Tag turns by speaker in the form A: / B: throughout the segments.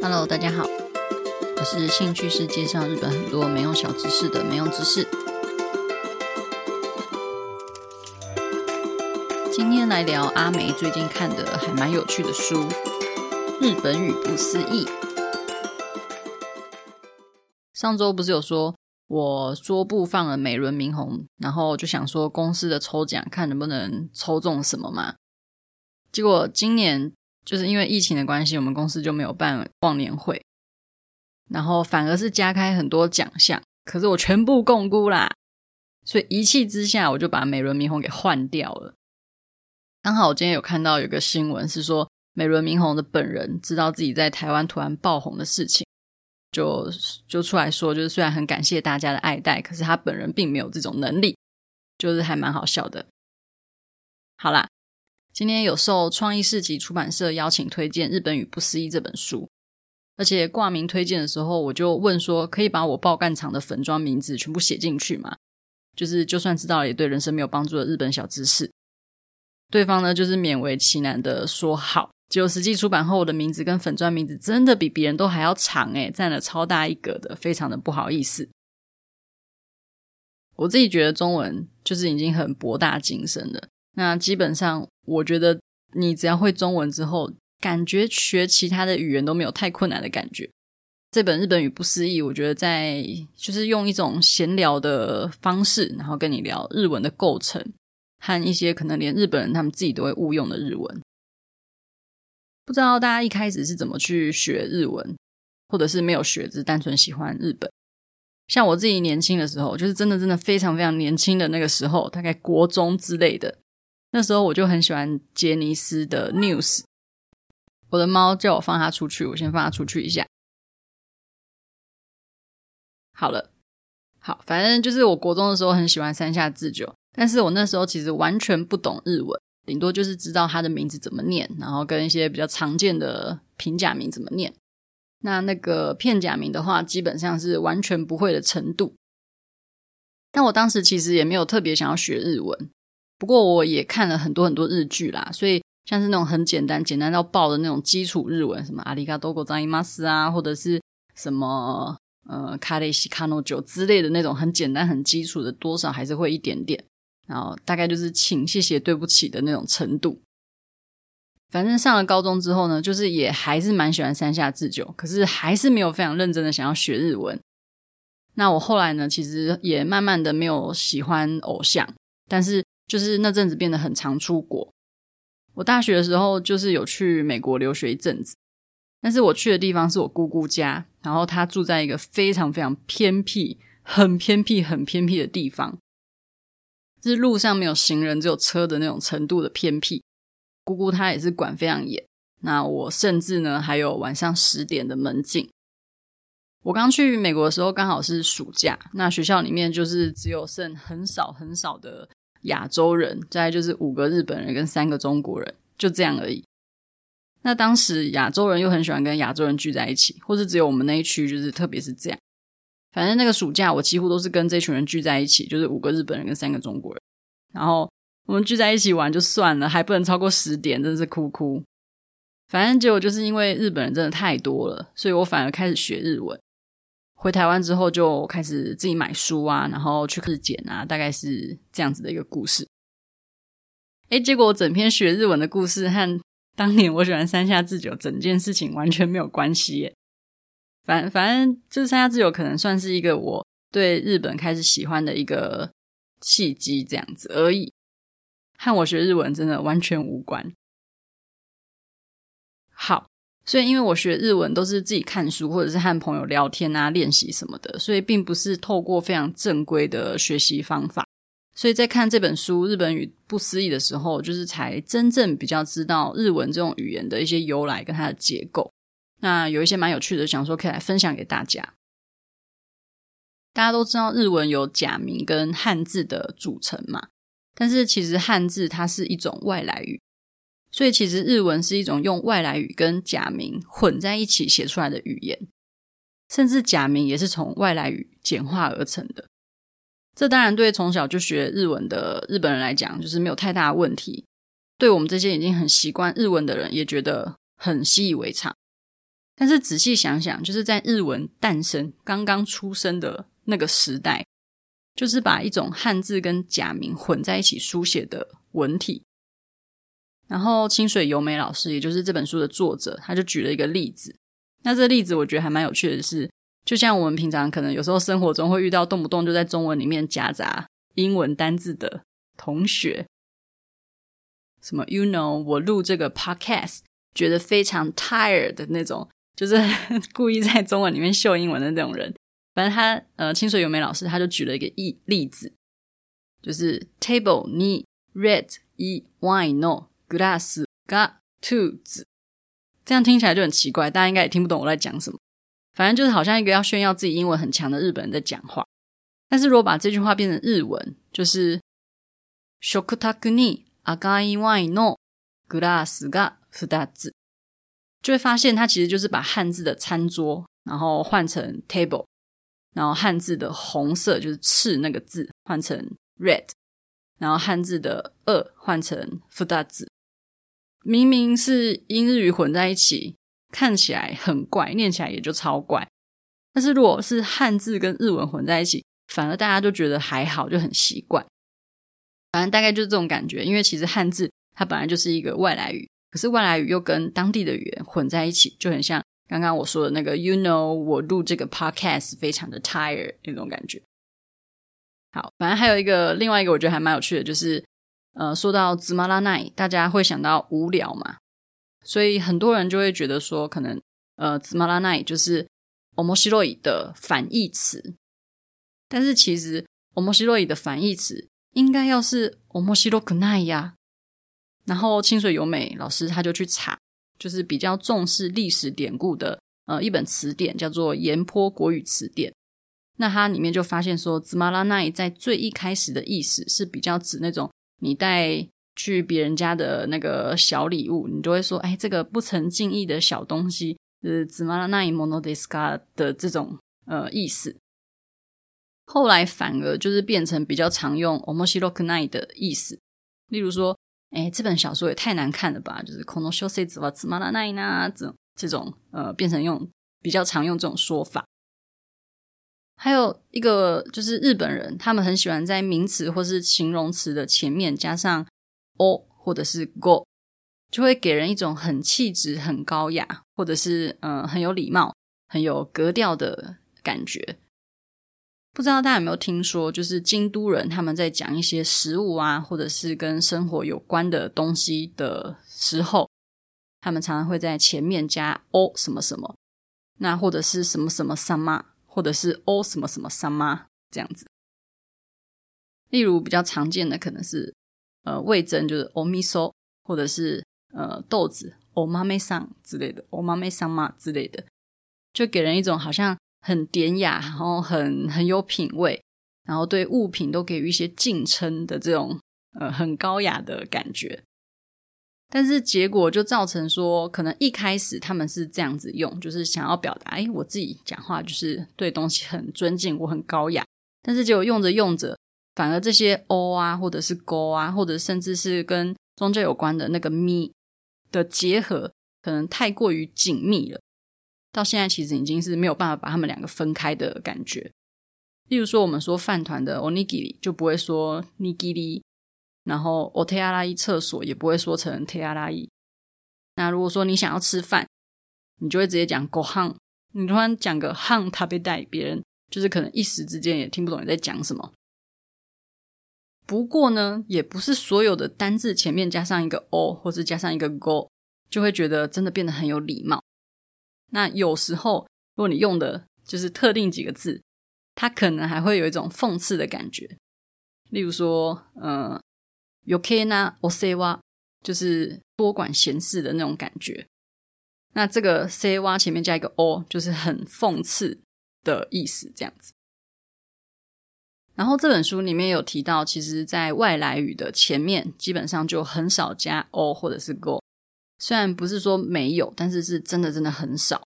A: Hello，大家好，我是兴趣是介绍日本很多没用小知识的没用知识。今天来聊阿梅最近看的还蛮有趣的书《日本语不思议》。上周不是有说我桌布放了美轮明宏，然后就想说公司的抽奖看能不能抽中什么嘛？结果今年。就是因为疫情的关系，我们公司就没有办忘年会，然后反而是加开很多奖项，可是我全部摃龟啦，所以一气之下，我就把美轮明宏给换掉了。刚好我今天有看到有个新闻是说，美轮明宏的本人知道自己在台湾突然爆红的事情，就就出来说，就是虽然很感谢大家的爱戴，可是他本人并没有这种能力，就是还蛮好笑的。好啦。今天有受创意市集出版社邀请推荐《日本语不思议》这本书，而且挂名推荐的时候，我就问说：“可以把我爆干长的粉专名字全部写进去吗？就是就算知道也对人生没有帮助的日本小知识。”对方呢，就是勉为其难的说好。结果实际出版后，我的名字跟粉专名字真的比别人都还要长，诶，占了超大一格的，非常的不好意思。我自己觉得中文就是已经很博大精深了。那基本上，我觉得你只要会中文之后，感觉学其他的语言都没有太困难的感觉。这本《日本语不思议》，我觉得在就是用一种闲聊的方式，然后跟你聊日文的构成和一些可能连日本人他们自己都会误用的日文。不知道大家一开始是怎么去学日文，或者是没有学，只单纯喜欢日本。像我自己年轻的时候，就是真的真的非常非常年轻的那个时候，大概国中之类的。那时候我就很喜欢杰尼斯的 News。我的猫叫我放它出去，我先放它出去一下。好了，好，反正就是我国中的时候很喜欢山下智久，但是我那时候其实完全不懂日文，顶多就是知道他的名字怎么念，然后跟一些比较常见的平假名怎么念。那那个片假名的话，基本上是完全不会的程度。但我当时其实也没有特别想要学日文。不过我也看了很多很多日剧啦，所以像是那种很简单、简单到爆的那种基础日文，什么阿里嘎多ございます啊，或者是什么呃卡雷西卡诺酒之类的那种很简单、很基础的，多少还是会一点点。然后大概就是请、谢谢、对不起的那种程度。反正上了高中之后呢，就是也还是蛮喜欢山下智久，可是还是没有非常认真的想要学日文。那我后来呢，其实也慢慢的没有喜欢偶像，但是。 就是那阵子变得很常出国。我大学的时候就是有去美国留学一阵子，但是我去的地方是我姑姑家，然后她住在一个非常非常偏僻、很偏僻、很偏僻的地方，就是路上没有行人，只有车的那种程度的偏僻。姑姑她也是管非常严，那我甚至呢还有晚上十点的门禁。我刚去美国的时候刚好是暑假，那学校里面就是只有剩很少很少的。亚洲人，再来就是五个日本人跟三个中国人，就这样而已。那当时亚洲人又很喜欢跟亚洲人聚在一起，或是只有我们那一区，就是特别是这样。反正那个暑假，我几乎都是跟这群人聚在一起，就是五个日本人跟三个中国人。然后我们聚在一起玩就算了，还不能超过十点，真的是哭哭。反正结果就是因为日本人真的太多了，所以我反而开始学日文。回台湾之后就开始自己买书啊，然后去日检啊，大概是这样子的一个故事。诶，结果我整篇学日文的故事和当年我喜欢山下智久整件事情完全没有关系耶。反反正就是山下智久可能算是一个我对日本开始喜欢的一个契机，这样子而已，和我学日文真的完全无关。好。所以，因为我学日文都是自己看书，或者是和朋友聊天啊、练习什么的，所以并不是透过非常正规的学习方法。所以在看这本书《日本语不思议》的时候，就是才真正比较知道日文这种语言的一些由来跟它的结构。那有一些蛮有趣的，想说可以来分享给大家。大家都知道日文有假名跟汉字的组成嘛，但是其实汉字它是一种外来语。所以，其实日文是一种用外来语跟假名混在一起写出来的语言，甚至假名也是从外来语简化而成的。这当然对从小就学日文的日本人来讲，就是没有太大问题。对我们这些已经很习惯日文的人，也觉得很习以为常。但是仔细想想，就是在日文诞生、刚刚出生的那个时代，就是把一种汉字跟假名混在一起书写的文体。然后清水由美老师，也就是这本书的作者，他就举了一个例子。那这个例子我觉得还蛮有趣的是，就像我们平常可能有时候生活中会遇到动不动就在中文里面夹杂英文单字的同学，什么 you know，我录这个 podcast 觉得非常 tired 的那种，就是故意在中文里面秀英文的那种人。反正他呃，清水由美老师他就举了一个例例子，就是 table に red 一 wine no グラスが2つ。这样听起来就很奇怪，大家应该也听不懂我在讲什么。反正就是好像一个要炫耀自己英文很强的日本人在讲话。但是如果把这句话变成日文，就是食卓に赤いワインのグラスが2つ，就会发现它其实就是把汉字的餐桌，然后换成 table，然后汉字的红色就是赤那个字换成 red，然后汉字的二换成2つ。 明明是英日语混在一起，看起来很怪，念起来也就超怪。但是如果是汉字跟日文混在一起，反而大家就觉得还好，就很习惯。反正大概就是这种感觉，因为其实汉字它本来就是一个外来语，可是外来语又跟当地的语言混在一起，就很像刚刚我说的那个 “you know”，我录这个 podcast 非常的 tired 那种感觉。好，反正还有一个另外一个我觉得还蛮有趣的，就是。呃，说到つまらない，大家会想到无聊嘛，所以很多人就会觉得说，可能呃，つまらない就是面白い的反义词，但是其实面白い的反义词应该要是面白くない呀。然后清水由美老师他就去查，就是比较重视历史典故的呃一本词典，叫做岩波国语词典。那它里面就发现说，つまらない在最一开始的意思是比较指那种。 你带去别人家的那个小礼物，你就会说：“哎，这个不成敬意的小东西，是つまらないものですか的这种呃意思。”后来反而就是变成比较常用面白くない的意思。例如说：“哎，这本小说也太难看了吧！”就是この小说はつまらないな这种这种呃，变成用比较常用这种说法。 还有一个就是日本人，他们很喜欢在名词或是形容词的前面加上「お」或者是「ご」，就会给人一种很气质、很高雅，或者是嗯、呃、很有礼貌、很有格调的感觉。不知道大家有没有听说，就是京都人他们在讲一些食物啊，或者是跟生活有关的东西的时候，他们常常会在前面加「お」什么什么，那或者是什么什么さま。 或者是哦什么什么さま这样子，例如比较常见的可能是呃味噌就是お味噌，或者是呃豆子お豆さん之类的お豆さま之类的，就给人一种好像很典雅，然后很很有品味，然后对物品都给予一些敬称的这种呃很高雅的感觉。 但是结果就造成说，可能一开始他们是这样子用，就是想要表达，哎，我自己讲话就是对东西很尊敬，我很高雅。但是结果用着用着，反而这些 O 啊，或者是 Go 啊，或者甚至是跟宗教有关的那个咪的结合，可能太过于紧密了。到现在其实已经是没有办法把他们两个分开的感觉。例如说，我们说饭团的 Onigiri 就不会说 Nigiri。然后，お手洗い厕所也不会说成手洗い。那如果说你想要吃饭，你就会直接讲ご饭。你突然讲个饭食べたい，别人就是可能一时之间也听不懂你在讲什么。不过呢，也不是所有的单字前面加上一个お，或是加上一个ご，就会觉得真的变得很有礼貌。那有时候，如果你用的就是特定几个字，它可能还会有一种讽刺的感觉。例如说， 嗯、呃。余计なお世话就是多管闲事的那种感觉。那这个世话前面加一个お，就是很讽刺的意思，这样子。然后这本书里面有提到，其实，在外来语的前面基本上就很少加お或者是ご。虽然不是说没有，但是是真的真的很少。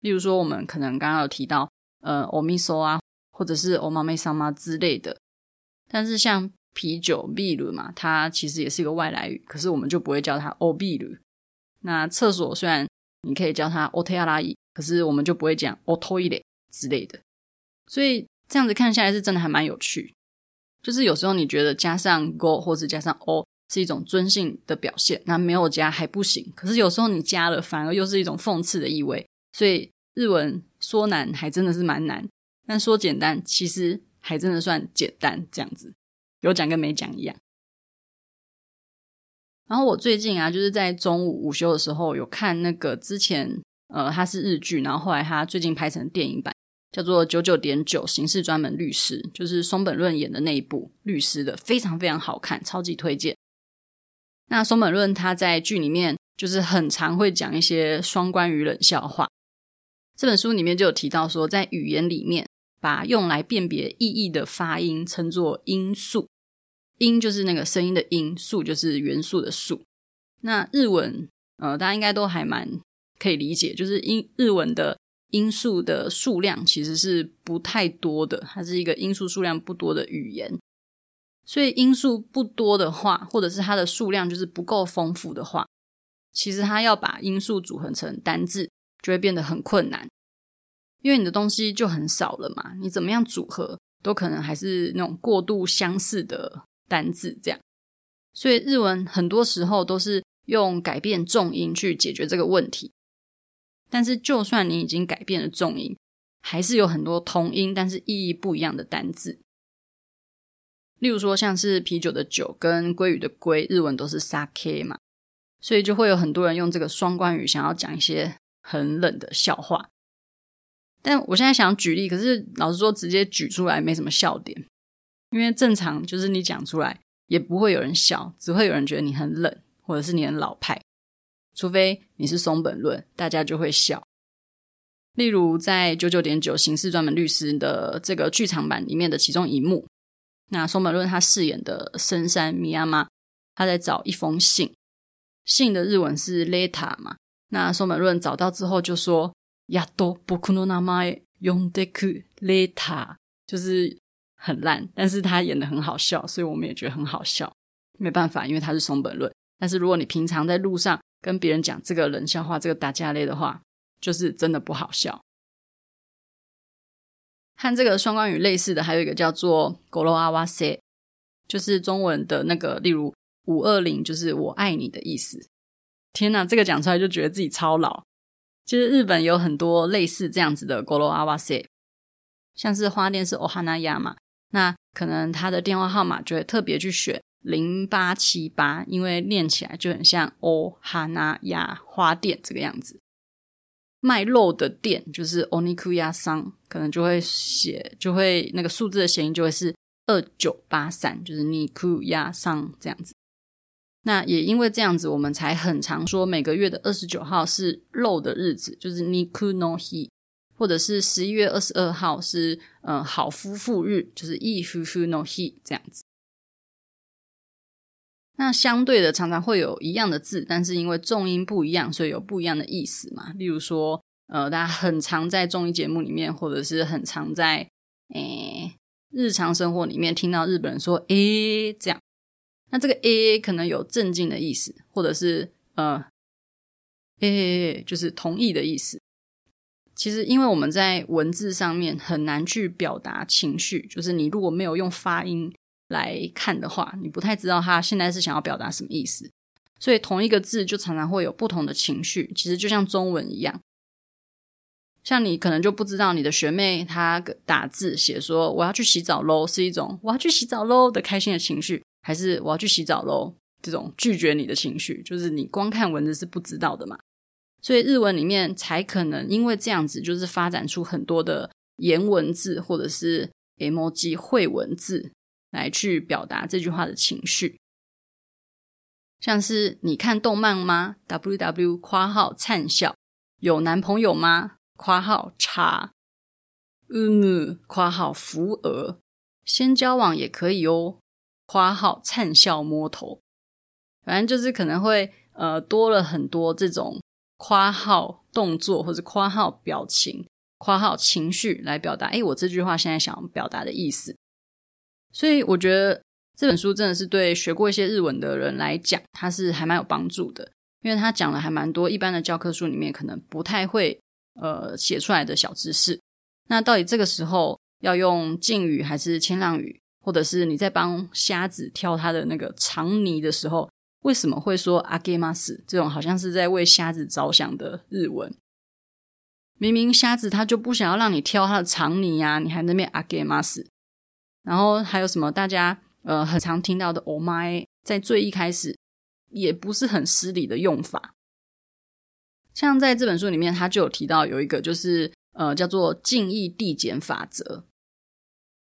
A: 例如说，我们可能刚刚有提到，呃，お味噌啊，或者是お豆さま之类的，但是像。 啤酒ビール嘛，它其实也是一个外来语，可是我们就不会叫它おビール。那厕所虽然你可以叫它お手洗い， 可是我们就不会讲おトイレ之类的。所以这样子看下来是真的还蛮有趣。就是有时候你觉得加上 go 或是加上 o 是一种尊敬的表现，那没有加还不行。可是有时候你加了，反而又是一种讽刺的意味。所以日文说难还真的是蛮难，但说简单其实还真的算简单。这样子 有讲跟没讲一样。然后我最近啊，就是在中午午休的时候有看那个之前呃，它是日剧，然后后来它最近拍成电影版。叫做九九点九刑事专门律师，就是松本润演的那一部律师的，非常非常好看，超级推荐。那松本润他在剧里面就是很常会讲一些双关语冷笑话。这本书里面就有提到说，在语言里面把用来辨别意义的发音称作音素，音就是那个声音的音，素就是元素的素。那日文呃，大家应该都还蛮可以理解，就是音日文的。音素的数量其实是不太多的，它是一个音素数量不多的语言，所以音素不多的话，或者是它的数量就是不够丰富的话，其实它要把音素组合成单字就会变得很困难，因为你的东西就很少了嘛，你怎么样组合都可能还是那种过度相似的单字这样，所以日文很多时候都是用改变重音去解决这个问题。但是，就算你已经改变了重音，还是有很多同音但是意义不一样的单字。例如说，像是啤酒的酒跟鲑鱼的鲑，日文都是 sake 嘛，所以就会有很多人用这个双关语，想要讲一些很冷的笑话。但我现在想举例，可是老实说，直接举出来没什么笑点，因为正常就是你讲出来也不会有人笑，只会有人觉得你很冷，或者是你很老派。除非你是松本润，大家就会笑。例如在九九点九刑事专门律师的这个剧场版里面的其中一幕，那松本润他饰演的深山米亚妈，他在找一封信，信的日文是 letter 嘛。那松本润找到之后就说：“やっと仆の名前呼んでくれた。”就是 很烂，但是他演得很好笑，所以我们也觉得很好笑。没办法，因为他是松本润。但是如果你平常在路上，跟别人讲这个冷笑话，这个打架类的话，就是真的不好笑。和这个双关语类似的，还有一个叫做“语吕合わせ”，就是中文的那个，例如“五二零”，就是“我爱你”的意思。天哪，这个讲出来就觉得自己超老。其实日本有很多类似这样子的“语吕合わせ”，像是花店是“おはなや”嘛， 那可能他的电话号码就会特别去选。零八七八，因为念起来就很像哦哈那亚花店这个样子。卖肉的店就是お肉屋さん，可能就会写，就会那个数字的谐音就会是二九八三，就是肉屋さん这样子。那也因为这样子，我们才很常说每个月的二十九号是肉的日子，就是肉の日， 或者是十一月二十二号是嗯好夫妇日，就是いい夫妇の日这样子。那相对的，常常会有一样的字，但是因为重音不一样，所以有不一样的意思嘛。例如说，呃，大家很常在综艺节目里面，或者是很常在诶日常生活里面听到日本人说“诶”这样。那这个“诶”可能有正经的意思，或者是呃“诶”就是同意的意思。 其实，因为我们在文字上面很难去表达情绪，就是你如果没有用发音。来看的话，你不太知道他现在是想要表达什么意思，所以同一个字就常常会有不同的情绪。其实就像中文一样，像你可能就不知道你的学妹她打字写说我要去洗澡喽，是一种我要去洗澡喽的开心的情绪，还是我要去洗澡喽这种拒绝你的情绪？就是你光看文字是不知道的嘛。所以日文里面才可能因为这样子，就是发展出很多的颜文字或者是 emoji 绘文字。来去表达这句话的情绪，像是你看动漫吗？W W 夸号灿笑，有男朋友吗？夸号叉，嗯，括号扶额，先交往也可以哦。括号灿笑摸头，反正就是可能会呃多了很多这种括号动作或者括号表情、括号情绪来表达。诶，我这句话现在想表达的意思。所以我觉得这本书真的是对学过一些日文的人来讲，它是还蛮有帮助的，因为它讲了还蛮多一般的教科书里面可能不太会呃写出来的小知识。那到底这个时候要用敬语还是谦让语，或者是你在帮瞎子挑他的那个长泥的时候，为什么会说あげます？这种好像是在为虾子着想的日文。明明虾子它就不想要让你挑它的肠泥呀，你还在那边あげます。然后还有什么大家呃很常听到的お前，在最一开始也不是很失礼的用法。像在这本书里面，他就有提到有一个就是呃叫做敬意递减法则。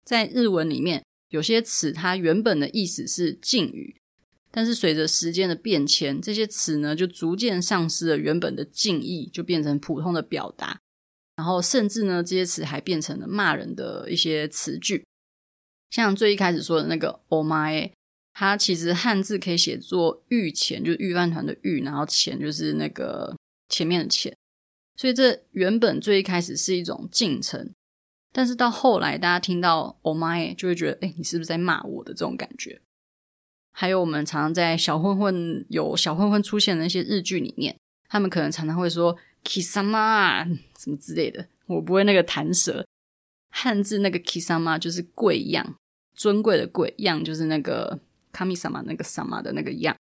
A: 在日文里面，有些词它原本的意思是敬语， 但是随着时间的变迁，这些词呢就逐渐丧失了原本的敬意，就变成普通的表达。然后甚至呢，这些词还变成了骂人的一些词句。像最一开始说的那个“ “oh my”，”，它其实汉字可以写作“御前”，就是御饭团的“御”，然后“前”就是那个前面的“前”。所以这原本最一开始是一种敬称，但是到后来大家听到“ “oh my” ”就会觉得，哎，你是不是在骂我的这种感觉？还有我们常常在小混混有小混混出现的那些日剧里面，他们可能常常会说 “kisama” 什么之类的，我不会那个弹舌。汉字那个 “kisama” 就是贵样。尊贵的贵样就是那个卡米萨玛那个萨玛的那个样，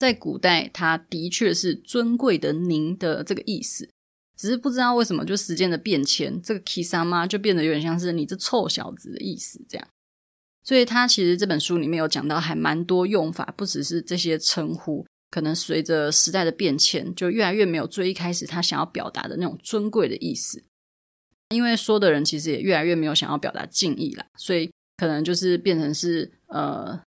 A: 在古代它的确是尊贵的您的这个意思，只是不知道为什么就时间的变迁，这个 kisama 就变得有点像是你这臭小子的意思这样。所以他其实这本书里面有讲到还蛮多用法，不只是这些称呼，可能随着时代的变迁，就越来越没有最一开始他想要表达的那种尊贵的意思，因为说的人其实也越来越没有想要表达敬意了，所以。可能就是变成是呃，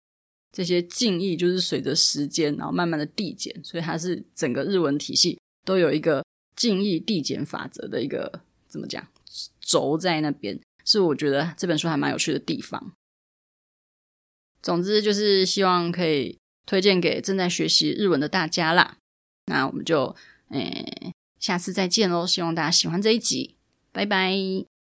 A: 这些敬意就是随着时间，然后慢慢的递减，所以它是整个日文体系都有一个敬意递减法则的一个怎么讲轴在那边，是我觉得这本书还蛮有趣的地方。总之就是希望可以推荐给正在学习日文的大家啦。那我们就诶下次再见喽，希望大家喜欢这一集，拜拜。